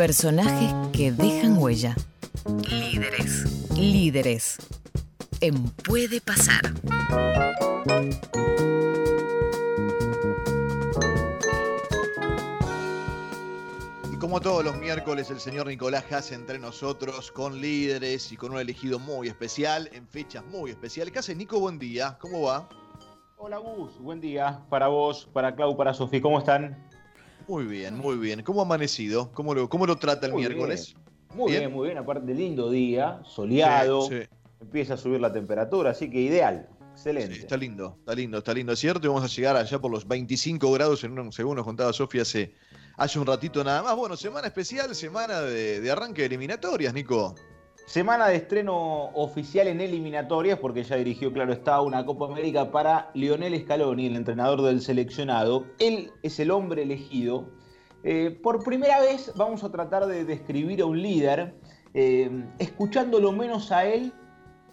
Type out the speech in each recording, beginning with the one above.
Personajes que dejan huella. Líderes. Líderes. En Puede Pasar. Y como todos los miércoles, el señor Nicolás Hace entre nosotros con líderes y con un elegido muy especial, en fechas muy especiales. ¿Qué haces, Nico? Buen día. ¿Cómo va? Hola Gus, buen día para vos, para Clau, para Sofía, ¿cómo están? Muy bien, muy bien. ¿Cómo ha amanecido? ¿Cómo lo, cómo lo trata el Muy miércoles? Muy bien. muy bien, aparte lindo día, soleado, Sí, sí. empieza a subir la temperatura, así que ideal, excelente. Sí, está lindo, está lindo, está lindo. Es cierto, y vamos a llegar allá por los 25 grados, en un, según nos contaba Sofía hace, hace un ratito nada más. Bueno, semana especial, semana de, de arranque de eliminatorias, Nico. Semana de estreno oficial en eliminatorias, porque ya dirigió, claro está, una Copa América para Lionel Scaloni, el entrenador del seleccionado. Él es el hombre elegido. Eh, por primera vez vamos a tratar de describir a un líder, eh, escuchándolo menos a él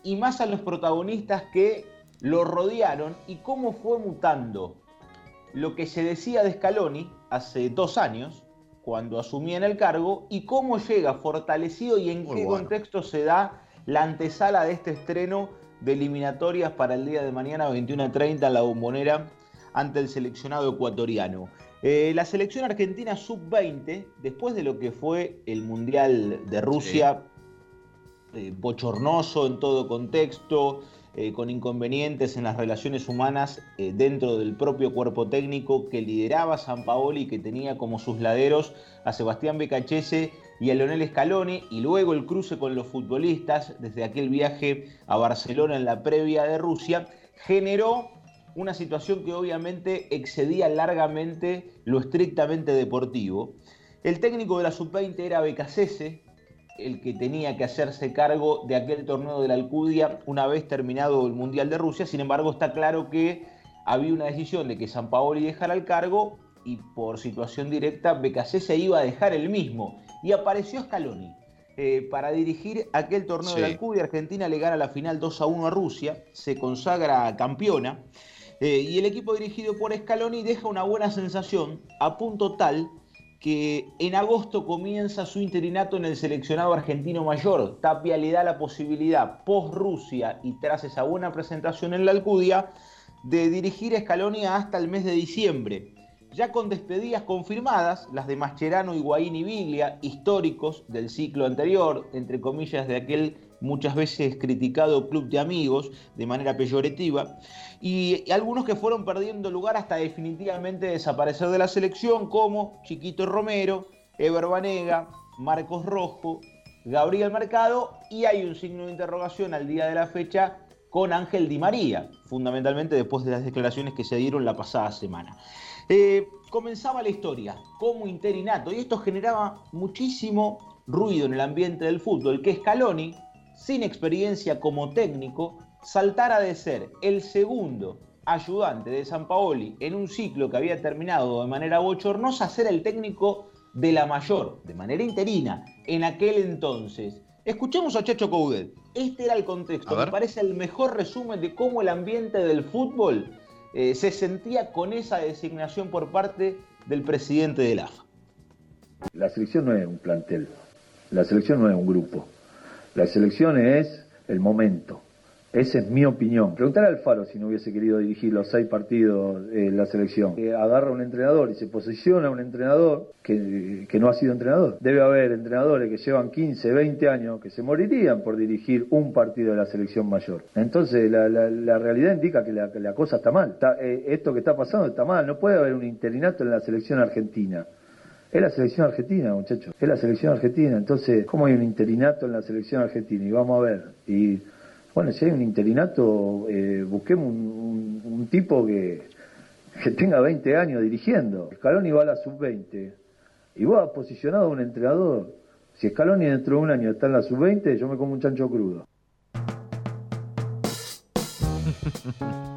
y más a los protagonistas que lo rodearon y cómo fue mutando lo que se decía de Scaloni hace dos años, cuando asumía en el cargo, y cómo llega fortalecido y en Muy qué bueno. contexto se da la antesala de este estreno de eliminatorias para el día de mañana 21.30 en la bombonera ante el seleccionado ecuatoriano. Eh, la selección argentina sub-20, después de lo que fue el Mundial de Rusia, eh, bochornoso en todo contexto, eh, con inconvenientes en las relaciones humanas eh, dentro del propio cuerpo técnico que lideraba San Paoli y que tenía como sus laderos a Sebastián Becachese y a Leonel Scaloni, y luego el cruce con los futbolistas desde aquel viaje a Barcelona en la previa de Rusia, generó una situación que obviamente excedía largamente lo estrictamente deportivo. El técnico de la sub-20 era Becasese, el que tenía que hacerse cargo de aquel torneo de la Alcudia una vez terminado el Mundial de Rusia. Sin embargo, está claro que había una decisión de que San Paoli dejara el cargo y por situación directa Becasese iba a dejar el mismo. Y apareció Scaloni eh, para dirigir aquel torneo de la. Alcudia. Argentina le gana la final 2 a 1 a Rusia, se consagra campeona. eh, y el equipo dirigido por Scaloni deja una buena sensación a punto tal que en agosto comienza su interinato en el seleccionado argentino mayor. Tapia le da la posibilidad, post Rusia y tras esa buena presentación en la Alcudia, de dirigir a Scaloni hasta el mes de diciembre. Ya con despedidas confirmadas, las de Mascherano, Higuaín y Biglia, históricos del ciclo anterior, entre comillas de aquel muchas veces criticado club de amigos de manera peyorativa, y, algunos que fueron perdiendo lugar hasta definitivamente desaparecer de la selección, como Chiquito Romero, Ever Banega, Marcos Rojo, Gabriel Mercado, y hay un signo de interrogación al día de la fecha con Ángel Di María, fundamentalmente después de las declaraciones que se dieron la pasada semana. Eh, comenzaba la historia como interinato y esto generaba muchísimo ruido en el ambiente del fútbol, que Scaloni, sin experiencia como técnico, saltara de ser el segundo ayudante de San Paoli en un ciclo que había terminado de manera bochornosa a ser el técnico de la mayor, de manera interina, en aquel entonces. Escuchemos a Chacho Coudet. Este era el contexto. Me parece el mejor resumen de cómo el ambiente del fútbol eh, se sentía con esa designación por parte del presidente del AFA. La selección no es un plantel, la selección no es un grupo, la selección es el momento. Esa es mi opinión. Preguntar al Faro si no hubiese querido dirigir los seis partidos de la selección. Eh, agarra un entrenador y se posiciona un entrenador que, que no ha sido entrenador. Debe haber entrenadores que llevan 15, 20 años que se morirían por dirigir un partido de la selección mayor. Entonces la, la- la realidad indica que la, que la cosa está mal. Está- eh, esto que está pasando está mal. No puede haber un interinato en la selección argentina. Es la selección argentina, muchachos. Es la selección argentina. Entonces, ¿cómo hay un interinato en la selección argentina? Y vamos a ver. Y bueno, si hay un interinato, eh, busquemos un, tipo que, que tenga 20 años dirigiendo. Scaloni va a la sub-20 y has posicionado a un entrenador. Si Scaloni dentro de un año está en la sub-20, yo me como un chancho crudo.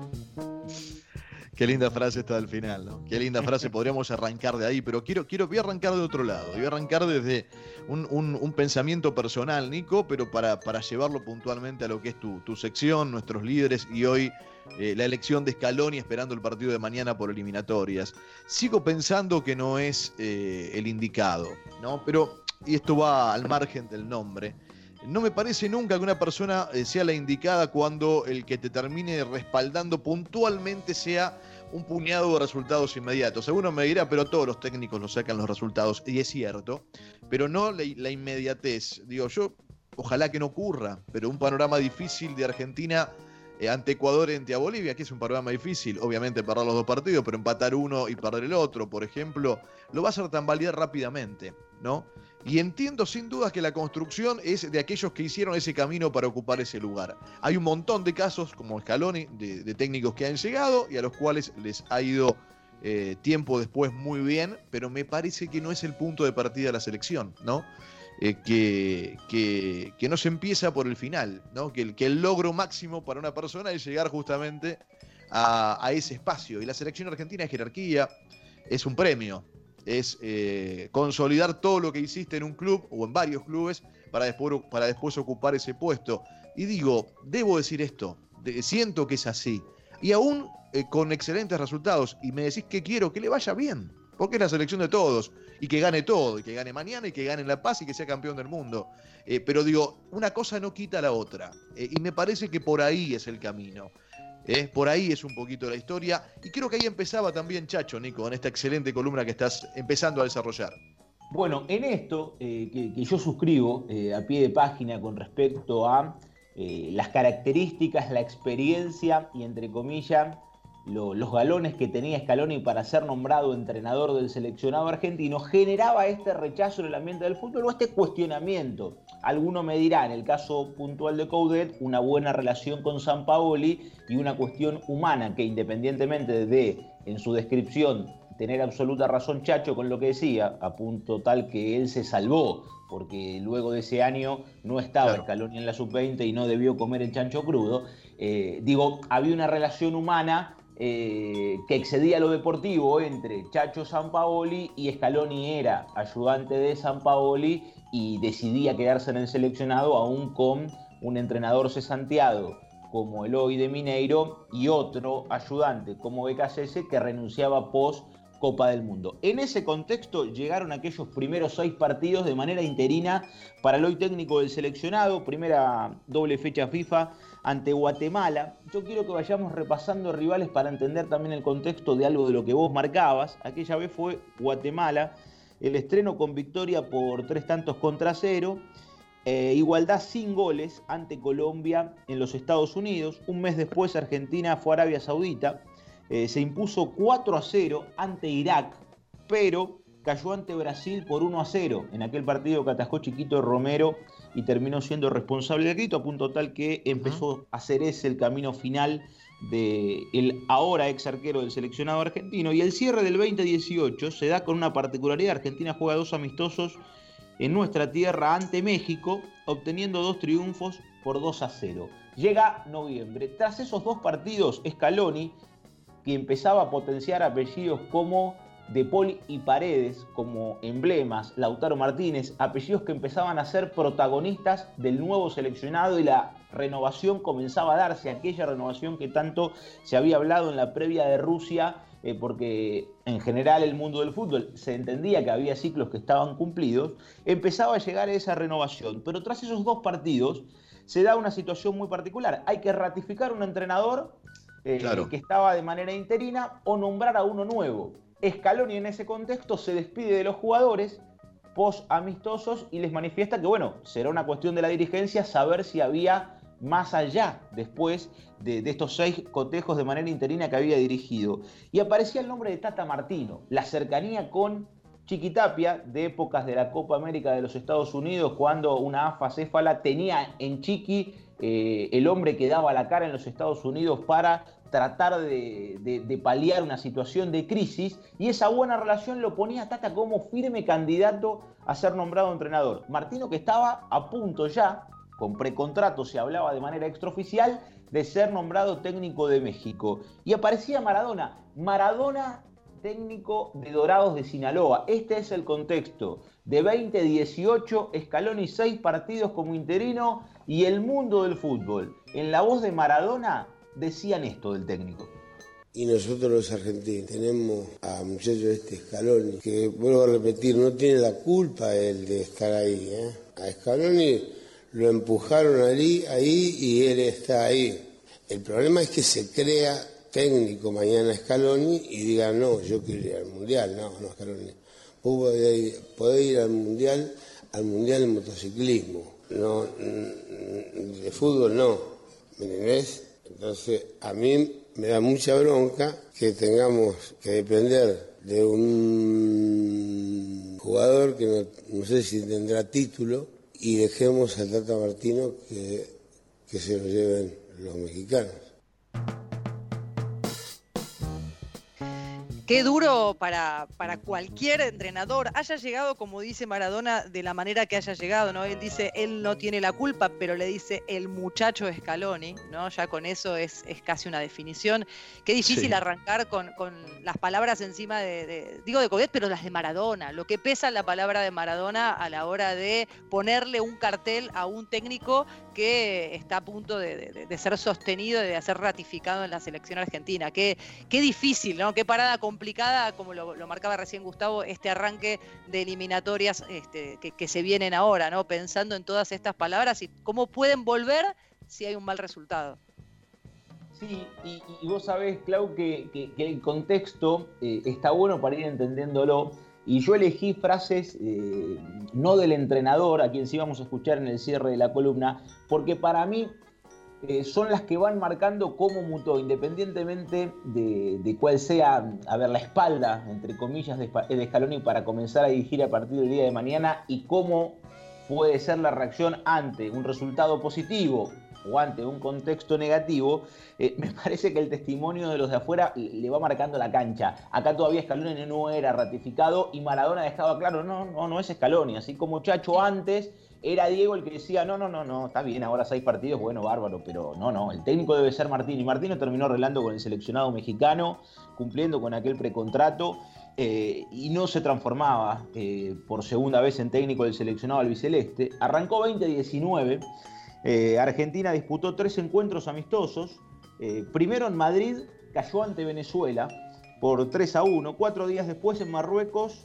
Qué linda frase está al final, ¿no? Qué linda frase, podríamos arrancar de ahí, pero quiero, quiero, voy a arrancar de otro lado. Voy a arrancar desde un, un- un pensamiento personal, Nico, pero para, para llevarlo puntualmente a lo que es tu, tu sección, nuestros líderes y hoy eh, la elección de Scaloni esperando el partido de mañana por eliminatorias. Sigo pensando que no es eh, el indicado, ¿no? Pero y esto va al margen del nombre, no me parece nunca que una persona eh, sea la indicada cuando el que te termine respaldando puntualmente sea un puñado de resultados inmediatos. Seguro me dirá, pero todos los técnicos lo sacan los resultados, y es cierto, pero no la, la inmediatez. Digo, yo ojalá que no ocurra, pero un panorama difícil de Argentina eh, ante Ecuador y ante Bolivia, que es un panorama difícil, obviamente perder los dos partidos, pero empatar uno y perder el otro, por ejemplo, lo va a hacer tambalear rápidamente, ¿no? Y entiendo sin dudas que la construcción es de aquellos que hicieron ese camino para ocupar ese lugar. Hay un montón de casos, como Scaloni, de, de técnicos que han llegado y a los cuales les ha ido eh, tiempo después muy bien, pero me parece que no es el punto de partida de la selección, ¿no? Eh, que, que, no se empieza por el final, ¿no? Que el, que el logro máximo para una persona es llegar justamente a, a ese espacio. Y la selección argentina es jerarquía, es un premio, es eh, consolidar todo lo que hiciste en un club o en varios clubes para después, para después ocupar ese puesto. Y digo, debo decir esto, siento que es así. Y aún eh, con excelentes resultados, y me decís que quiero que le vaya bien, porque es la selección de todos, y que gane todo, y que gane mañana, y que gane en La Paz, y que sea campeón del mundo. Eh, pero digo, una cosa no quita la otra, y me parece que por ahí es el camino. ¿eh? Por ahí es un poquito la historia. Y creo que ahí empezaba también Chacho, Nico, en esta excelente columna que estás empezando a desarrollar. Bueno, en esto eh, que, yo suscribo eh, a pie de página con respecto a las características, la experiencia y, entre comillas, los galones que tenía Scaloni para ser nombrado entrenador del seleccionado argentino, generaba este rechazo en el ambiente del fútbol o este cuestionamiento. Alguno me dirá, en el caso puntual de Coudet, una buena relación con San Paoli y una cuestión humana que independientemente de, en su descripción, tener absoluta razón Chacho con lo que decía, a punto tal que él se salvó, porque luego de ese año no estaba Scaloni en la sub-20 y no debió comer el chancho crudo. Eh, digo, había una relación humana eh, que excedía lo deportivo entre Chacho Sampaoli y Scaloni era ayudante de Sampaoli y decidía quedarse en el seleccionado aún con un entrenador cesanteado como Eloy de Mineiro y otro ayudante como BKSS que renunciaba post Copa del Mundo. En ese contexto llegaron aquellos primeros seis partidos de manera interina para el hoy técnico del seleccionado, primera doble fecha FIFA ante Guatemala. Yo quiero que vayamos repasando rivales para entender también el contexto de algo de lo que vos marcabas. Aquella vez fue Guatemala, el estreno con victoria por tres tantos contra cero. Eh, igualdad sin goles ante Colombia en los Estados Unidos. Un mes después Argentina fue a Arabia Saudita. Eh, se impuso 4 a 0 ante Irak, pero cayó ante Brasil por 1 a 0 en aquel partido que atascó Chiquito Romero y terminó siendo responsable del grito, a punto tal que empezó a ser ese el camino final del el ahora ex arquero del seleccionado argentino. Y el cierre del 2018 se da con una particularidad. Argentina juega dos amistosos en nuestra tierra ante México, obteniendo dos triunfos por 2 a 0. Llega noviembre. Tras esos dos partidos, Scaloni, que empezaba a potenciar apellidos como de Paul y Paredes como emblemas, Lautaro Martínez, apellidos que empezaban a ser protagonistas del nuevo seleccionado y la renovación comenzaba a darse, aquella renovación que tanto se había hablado en la previa de Rusia, eh, porque en general el mundo del fútbol se entendía que había ciclos que estaban cumplidos, empezaba a llegar esa renovación. Pero tras esos dos partidos se da una situación muy particular. Hay que ratificar un entrenador eh, que estaba de manera interina o nombrar a uno nuevo. Scaloni en ese contexto se despide de los jugadores post amistosos y les manifiesta que bueno, será una cuestión de la dirigencia saber si había más allá después de, estos seis cotejos de manera interina que había dirigido. Y aparecía el nombre de Tata Martino, la cercanía con Chiquitapia de épocas de la Copa América de los Estados Unidos, cuando una AFA céfala tenía en Chiqui eh, el hombre que daba la cara en los Estados Unidos para tratar de, paliar una situación de crisis y esa buena relación lo ponía Tata como firme candidato a ser nombrado entrenador. Martino que estaba a punto ya, con precontrato se hablaba de manera extraoficial, de ser nombrado técnico de México. Y aparecía Maradona. Maradona técnico de Dorados de Sinaloa. Este es el contexto. De 2018, Scaloni seis partidos como interino y el mundo del fútbol. En la voz de Maradona, decían esto del técnico. y nosotros los argentinos tenemos a muchachos este Scaloni, que vuelvo a repetir, no tiene la culpa él de estar ahí. ¿eh? A Scaloni lo empujaron allí, ahí y él está ahí. El problema es que se crea técnico mañana Scaloni y diga, no, yo quiero ir al Mundial. No, no, Scaloni. Vos podés ir, al Mundial, al Mundial de motociclismo. No, de fútbol no. ¿Me entendés? Entonces, a mí me da mucha bronca que tengamos que depender de un jugador que no, sé si tendrá título y dejemos al Tata Martino que, que se lo lleven los mexicanos. Qué duro para, para, cualquier entrenador, haya llegado, como dice Maradona, de la manera que haya llegado, ¿no? Él dice, él no tiene la culpa, pero le dice el muchacho Scaloni, ¿no? Ya con eso es, es casi una definición. Qué difícil arrancar con, con, las palabras encima de, digo de Codet, pero las de Maradona. Lo que pesa la palabra de Maradona a la hora de ponerle un cartel a un técnico que está a punto de, ser sostenido, de ser ratificado en la selección argentina. Qué, qué difícil, ¿no? Qué parada complicada, como lo, marcaba recién Gustavo, este arranque de eliminatorias este, que, se vienen ahora, ¿no? Pensando en todas estas palabras y cómo pueden volver si hay un mal resultado. Sí, y, vos sabés, Clau, que, el contexto eh, está bueno para ir entendiéndolo y yo elegí frases eh, no del entrenador, a quien sí vamos a escuchar en el cierre de la columna, porque para mí eh, son las que van marcando cómo mutó, independientemente de, cuál sea, a ver, la espalda, entre comillas, de, de Scaloni para comenzar a dirigir a partir del día de mañana y cómo puede ser la reacción ante un resultado positivo o ante un contexto negativo, eh, me parece que el testimonio de los de afuera le va marcando la cancha. Acá todavía Scaloni no era ratificado y Maradona dejaba claro, no, no, no es Scaloni, así como Chacho antes era Diego el que decía, no, no, no, no, está bien, ahora seis partidos, bueno, bárbaro, pero no, no, el técnico debe ser Martín. Y Martino terminó arreglando con el seleccionado mexicano, cumpliendo con aquel precontrato, eh, y no se transformaba eh, por segunda vez en técnico del seleccionado albiceleste. Arrancó 2019 eh, Argentina disputó tres encuentros amistosos. Eh, primero en Madrid cayó ante Venezuela por 3 a 1. Cuatro días después en Marruecos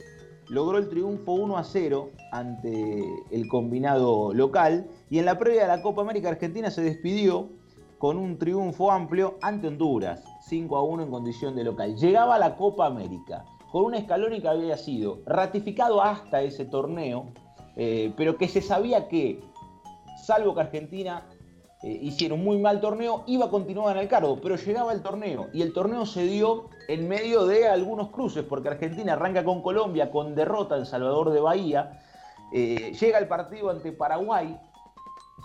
logró el triunfo 1 a 0 ante el combinado local. Y en la previa de la Copa América Argentina se despidió con un triunfo amplio ante Honduras, 5 a 1 en condición de local. Llegaba la Copa América con un escalón que había sido ratificado hasta ese torneo, eh, pero que se sabía que salvo que Argentina eh, hiciera un muy mal torneo, iba a continuar en el cargo, pero llegaba el torneo y el torneo se dio en medio de algunos cruces, porque Argentina arranca con Colombia con derrota en Salvador de Bahía, eh, llega el partido ante Paraguay,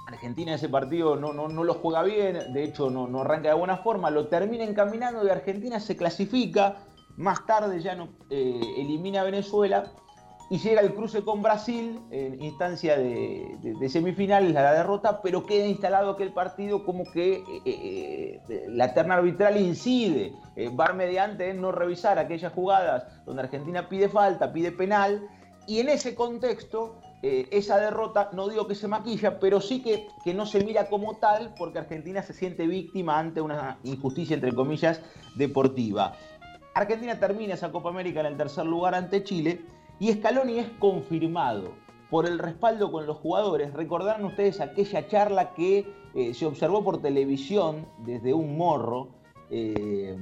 Argentina ese partido no, no, no lo juega bien, de hecho no, no, arranca de buena forma, lo termina encaminando y Argentina se clasifica, más tarde ya eh, elimina a Venezuela y llega el cruce con Brasil en instancia de, semifinales, la derrota, pero queda instalado aquel partido como que eh, eh, la terna arbitral incide, eh, va mediante en no revisar aquellas jugadas donde Argentina pide falta, pide penal, y en ese contexto esa derrota, no digo que se maquilla, pero sí que, que no se mira como tal porque Argentina se siente víctima ante una injusticia, entre comillas, deportiva. Argentina termina esa Copa América en el tercer lugar ante Chile y Scaloni es confirmado por el respaldo con los jugadores. Recordarán ustedes aquella charla que eh, se observó por televisión desde un morro, eh,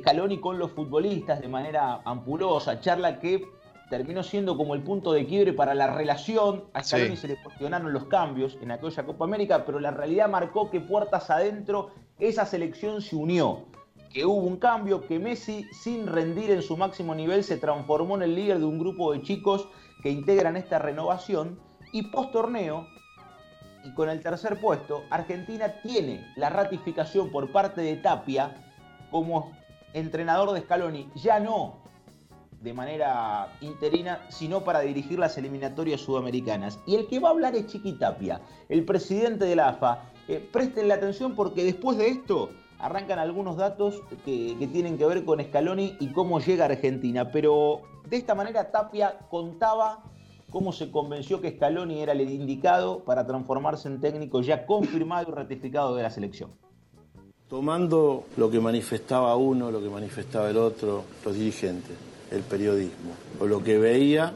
Scaloni con los futbolistas de manera ampulosa, charla que terminó siendo como el punto de quiebre para la relación. A Scaloni se le cuestionaron los cambios en aquella Copa América, pero la realidad marcó que puertas adentro esa selección se unió que hubo un cambio, que Messi, sin rendir en su máximo nivel, se transformó en el líder de un grupo de chicos que integran esta renovación. Y post torneo, y con el tercer puesto, Argentina tiene la ratificación por parte de Tapia como entrenador de Scaloni, ya no de manera interina, sino para dirigir las eliminatorias sudamericanas. Y el que va a hablar es Chiqui Tapia, el presidente de la AFA. Eh, presten la atención porque después de esto arrancan algunos datos que, tienen que ver con Scaloni y cómo llega a Argentina. Pero de esta manera Tapia contaba cómo se convenció que Scaloni era el indicado para transformarse en técnico ya confirmado y ratificado de la selección. Tomando lo que manifestaba uno, lo que manifestaba el otro, los dirigentes, el periodismo, o lo que veía,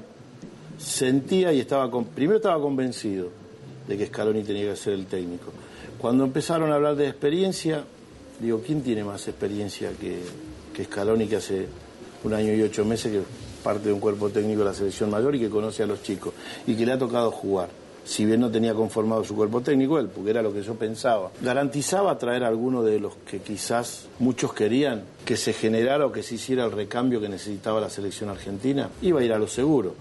sentía y estaba, primero estaba convencido de que Scaloni tenía que ser el técnico. Cuando empezaron a hablar de experiencia, digo, ¿quién tiene más experiencia que, que Scaloni que hace un año y ocho meses que parte de un cuerpo técnico de la selección mayor y que conoce a los chicos y que le ha tocado jugar? si bien no tenía conformado su cuerpo técnico, él, porque era lo que yo pensaba. Garantizaba traer a alguno de los que quizás muchos querían que se generara o que se hiciera el recambio que necesitaba la selección argentina, iba a ir a lo seguro.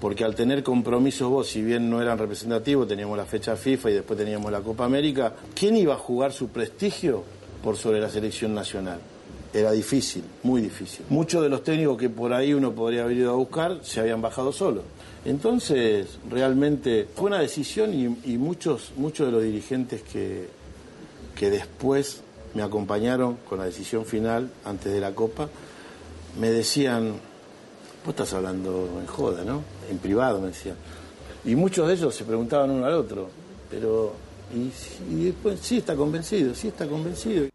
Porque al tener compromisos vos, si bien no eran representativos, teníamos la fecha FIFA y después teníamos la Copa América, ¿quién iba a jugar su prestigio por sobre la selección nacional? Era difícil, muy difícil. Muchos de los técnicos que por ahí uno podría haber ido a buscar se habían bajado solos. Entonces, realmente fue una decisión y, muchos, muchos de los dirigentes que, que después me acompañaron con la decisión final antes de la Copa, me decían, vos estás hablando en joda, ¿no? En privado me decían. Y muchos de ellos se preguntaban uno al otro, pero, y, y después, sí está convencido, sí está convencido.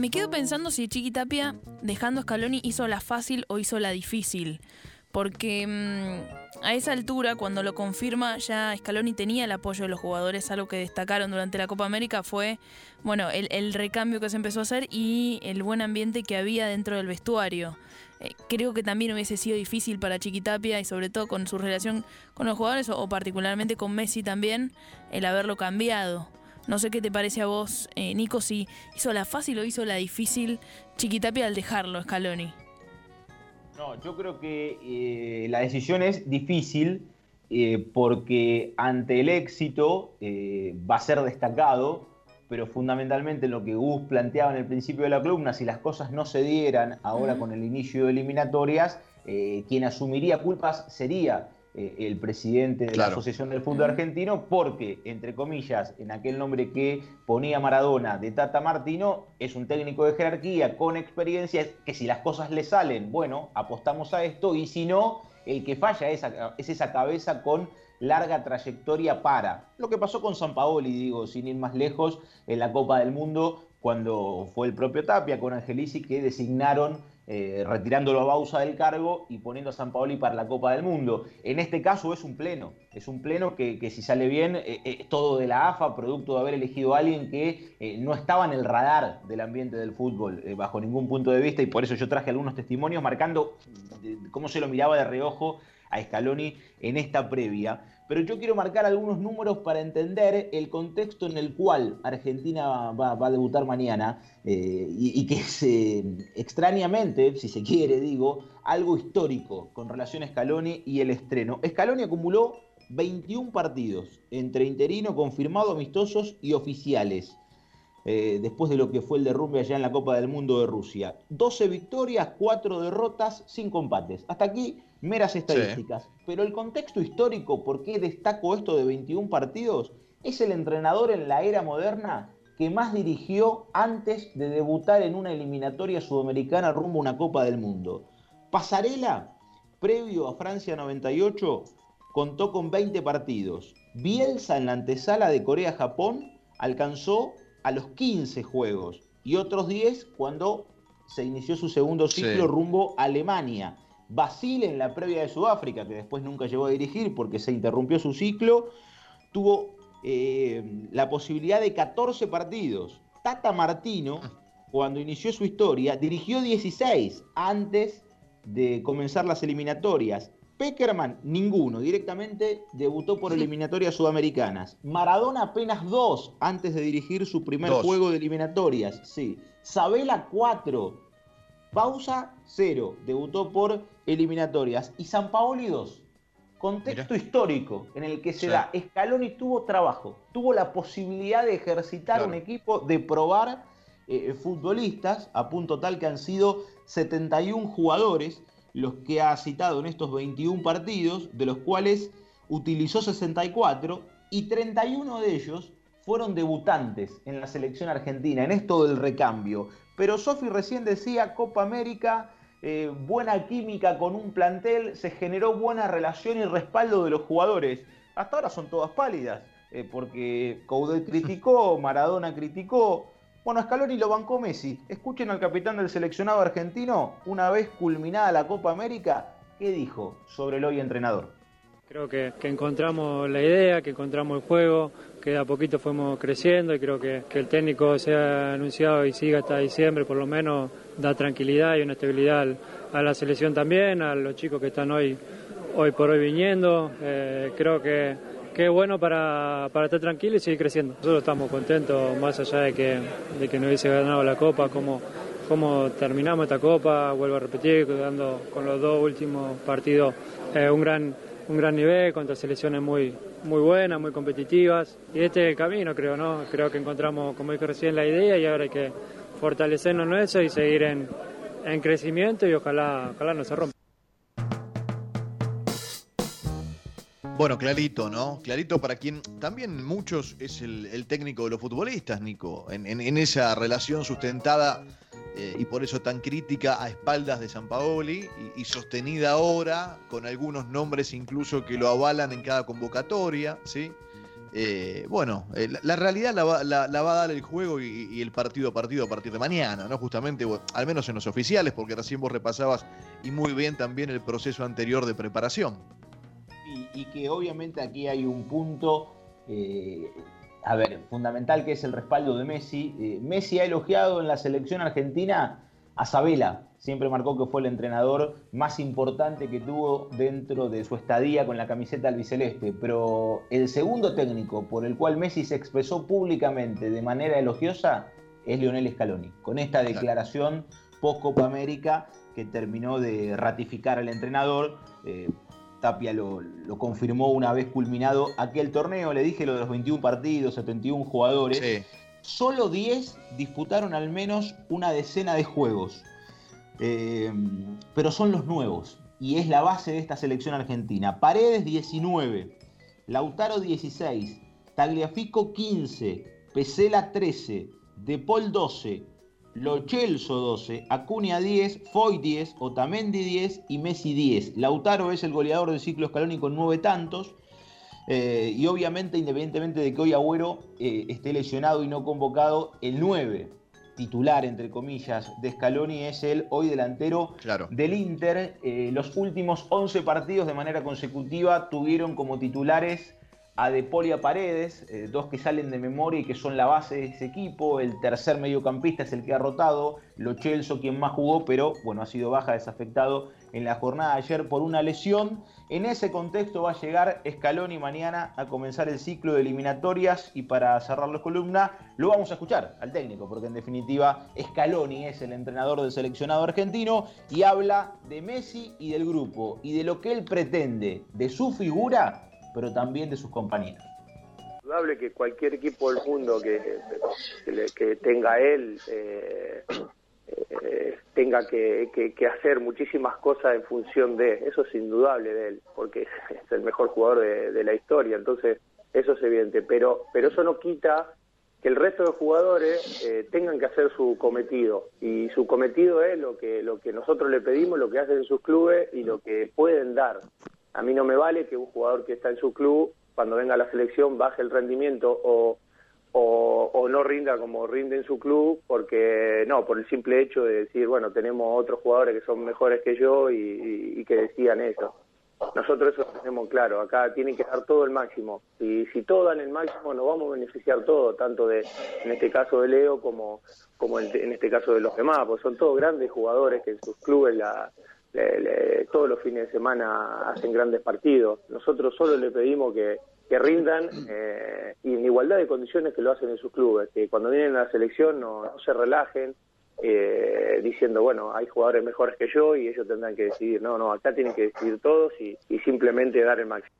Me quedo pensando si Chiquitapia, dejando a Scaloni, hizo la fácil o hizo la difícil. Porque mm, a esa altura, cuando lo confirma, ya Scaloni tenía el apoyo de los jugadores. Algo que destacaron durante la Copa América fue bueno, el, recambio que se empezó a hacer y el buen ambiente que había dentro del vestuario. Eh, creo que también hubiese sido difícil para Chiquitapia y sobre todo con su relación con los jugadores o particularmente con Messi también, el haberlo cambiado. No sé qué te parece a vos, eh, Nico, si hizo la fácil o hizo la difícil Chiquitapia al dejarlo, Scaloni. No, yo creo que eh, la decisión es difícil eh, porque ante el éxito va a ser destacado, pero fundamentalmente lo que Gus planteaba en el principio de la columna, si las cosas no se dieran ahora con el inicio de eliminatorias, quien asumiría culpas sería eh, el presidente de la Asociación del Fútbol Argentino, porque, entre comillas, en aquel nombre que ponía Maradona de Tata Martino, es un técnico de jerarquía con experiencia, que si las cosas le salen, bueno, apostamos a esto, y si no, el que falla es, es esa cabeza con larga trayectoria para. Lo que pasó con San Paoli, digo, sin ir más lejos, en la Copa del Mundo, cuando fue el propio Tapia con Angelici que designaron eh, retirándolo a Bausa del cargo y poniendo a San Paoli para la Copa del Mundo. En este caso es un pleno, es un pleno que, si sale bien eh, eh, es todo de la AFA, producto de haber elegido a alguien que no estaba en el radar del ambiente del fútbol bajo ningún punto de vista y por eso yo traje algunos testimonios marcando cómo se lo miraba de reojo a Scaloni en esta previa. Pero yo quiero marcar algunos números para entender el contexto en el cual Argentina va, a debutar mañana eh, y, que es eh, extrañamente, si se quiere, digo, algo histórico con relación a Scaloni y el estreno. Scaloni acumuló 21 partidos entre interino, confirmado, amistosos y oficiales. Eh, después de lo que fue el derrumbe allá en la Copa del Mundo de Rusia. 12 victorias, 4 derrotas, 5 empates. Hasta aquí meras estadísticas. Pero el contexto histórico, ¿por qué destaco esto de 21 partidos? Es el entrenador en la era moderna que más dirigió antes de debutar en una eliminatoria sudamericana rumbo a una Copa del Mundo. Pasarela, previo a Francia 98, contó con 20 partidos. Bielsa en la antesala de Corea-Japón alcanzó a los 15 juegos y otros 10 cuando se inició su segundo ciclo rumbo a Alemania. Basile en la previa de Sudáfrica, que después nunca llegó a dirigir porque se interrumpió su ciclo, tuvo eh, la posibilidad de 14 partidos. Tata Martino, cuando inició su historia, dirigió 16 antes de comenzar las eliminatorias. Peckerman, ninguno, directamente debutó por eliminatorias sudamericanas. Maradona apenas dos antes de dirigir su primer juego de eliminatorias, sí. Sabela cuatro. Pausa cero, debutó por eliminatorias. Y San Paoli dos. Contexto histórico en el que se da. Scaloni tuvo trabajo, tuvo la posibilidad de ejercitar un equipo, de probar eh, futbolistas, a punto tal que han sido 71 jugadores los que ha citado en estos 21 partidos, de los cuales utilizó 64 y 31 de ellos fueron debutantes en la selección argentina, en esto del recambio. Pero Sofi recién decía Copa América, eh, buena química con un plantel, se generó buena relación y respaldo de los jugadores. Hasta ahora son todas pálidas. eh, porque Coudet criticó, Maradona criticó. Bueno, Scaloni lo bancó Messi. Escuchen al capitán del seleccionado argentino, una vez culminada la Copa América, ¿qué dijo sobre el hoy entrenador? Creo que, encontramos la idea, que encontramos el juego, que de a poquito fuimos creciendo y creo que, el técnico sea anunciado y siga hasta diciembre, por lo menos da tranquilidad y una estabilidad a la selección también, a los chicos que están hoy, hoy por hoy viniendo. Eh, creo que, que, bueno para, para estar tranquilo y seguir creciendo. Nosotros estamos contentos, más allá de que, de que no hubiese ganado la Copa, como cómo terminamos esta Copa, vuelvo a repetir, dando con los dos últimos partidos eh, un gran un gran nivel contra selecciones muy muy buenas, muy competitivas y este es el camino creo, ¿no? Creo que encontramos, como dije recién, la idea y ahora hay que fortalecernos en eso y seguir en, en crecimiento y ojalá, ojalá no se rompa. Bueno, clarito, ¿no? Clarito para quien también muchos es el, técnico de los futbolistas, Nico, en, esa relación sustentada eh, y por eso tan crítica a espaldas de San Paoli y, sostenida ahora con algunos nombres incluso que lo avalan en cada convocatoria, ¿sí? Eh, bueno, eh, la, realidad la va, la, va, a dar el juego y, el partido a partido a partir de mañana, ¿no? Justamente, al menos en los oficiales, porque recién vos repasabas y muy bien también el proceso anterior de preparación y, que obviamente aquí hay un punto, eh, a ver, fundamental que es el respaldo de Messi. Eh, Messi ha elogiado en la selección argentina a Sabela, siempre marcó que fue el entrenador más importante que tuvo dentro de su estadía con la camiseta albiceleste, pero el segundo técnico por el cual Messi se expresó públicamente de manera elogiosa es Lionel Scaloni. Con esta declaración post Copa América que terminó de ratificar al entrenador, eh, Tapia lo, confirmó una vez culminado aquel torneo, le dije lo de los 21 partidos, 71 jugadores. Solo 10 disputaron al menos una decena de juegos. Eh, pero son los nuevos. Y es la base de esta selección argentina. Paredes 19, Lautaro 16, Tagliafico 15, Pesela 13, De Paul 12, lo Chelso 12, Acuña 10, Foy 10, Otamendi 10 y Messi 10. Lautaro es el goleador del ciclo Scaloni con 9 tantos. Eh, y obviamente, independientemente de que hoy Agüero eh, esté lesionado y no convocado, el 9 titular, entre comillas, de Scaloni es el hoy delantero del Inter. Eh, los últimos 11 partidos de manera consecutiva tuvieron como titulares a De Polia Paredes, eh, dos que salen de memoria y que son la base de ese equipo. El tercer mediocampista es el que ha rotado, Lo Chelso quien más jugó, pero bueno, ha sido baja, desafectado en la jornada de ayer por una lesión. En ese contexto va a llegar Scaloni mañana a comenzar el ciclo de eliminatorias y para cerrar la columna lo vamos a escuchar al técnico, porque en definitiva Scaloni es el entrenador del seleccionado argentino y habla de Messi y del grupo y de lo que él pretende de su figura pero también de sus compañeros. Indudable que cualquier equipo del mundo que, que, tenga él eh, eh, tenga que, hacer muchísimas cosas en función de, eso es indudable de él, porque es el mejor jugador de, la historia, entonces eso es evidente, pero, pero eso no quita que el resto de jugadores eh, tengan que hacer su cometido y su cometido es lo que lo que nosotros le pedimos, lo que hacen en sus clubes y lo que pueden dar. A mí no me vale que un jugador que está en su club, cuando venga a la selección, baje el rendimiento o, o, no rinda como rinde en su club, porque no, por el simple hecho de decir, bueno, tenemos otros jugadores que son mejores que yo y, que decían eso. Nosotros eso lo tenemos claro, acá tienen que dar todo el máximo. Y si todos dan el máximo, nos vamos a beneficiar todo, tanto de, en este caso de Leo como, como en, en este caso de los demás, porque son todos grandes jugadores que en sus clubes la, todos los fines de semana hacen grandes partidos. Nosotros solo le pedimos que, rindan eh, y en igualdad de condiciones que lo hacen en sus clubes, que cuando vienen a la selección no, se relajen eh, diciendo, bueno, hay jugadores mejores que yo y ellos tendrán que decidir. No, no, acá tienen que decidir todos y simplemente dar el máximo.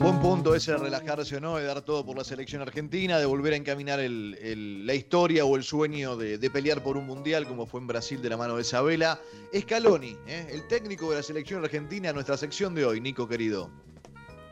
Buen punto ese de relajarse o no, de dar todo por la selección argentina, de volver a encaminar la historia o el sueño de, pelear por un mundial como fue en Brasil de la mano de Isabela. Scaloni, ¿eh? el técnico de la selección argentina, nuestra sección de hoy, Nico querido.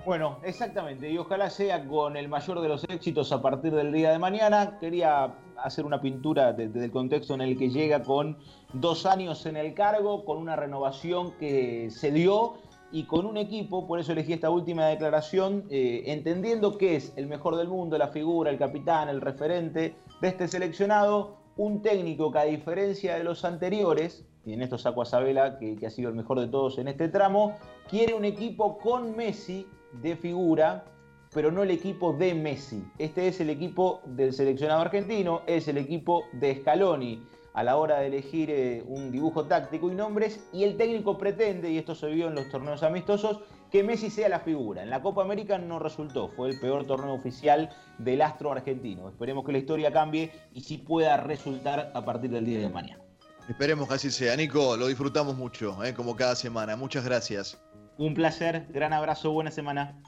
Bueno, exactamente, y ojalá sea con el mayor de los éxitos a partir del día de mañana. Quería hacer una pintura desde el contexto en el que llega con dos años en el cargo, con una renovación que se dio y con un equipo, por eso elegí esta última declaración, eh, entendiendo que es el mejor del mundo, la figura, el capitán, el referente de este seleccionado, un técnico que a diferencia de los anteriores, y en esto saco a Sabela, que, que ha sido el mejor de todos en este tramo, quiere un equipo con Messi de figura, pero no el equipo de Messi. Este es el equipo del seleccionado argentino, es el equipo de Scaloni a la hora de elegir eh, un dibujo táctico y nombres, y el técnico pretende, y esto se vio en los torneos amistosos, que Messi sea la figura. En la Copa América no resultó, fue el peor torneo oficial del astro argentino. Esperemos que la historia cambie y sí pueda resultar a partir del día de mañana. Esperemos que así sea. Nico, lo disfrutamos mucho, eh, como cada semana. Muchas gracias. Un placer, gran abrazo, buena semana.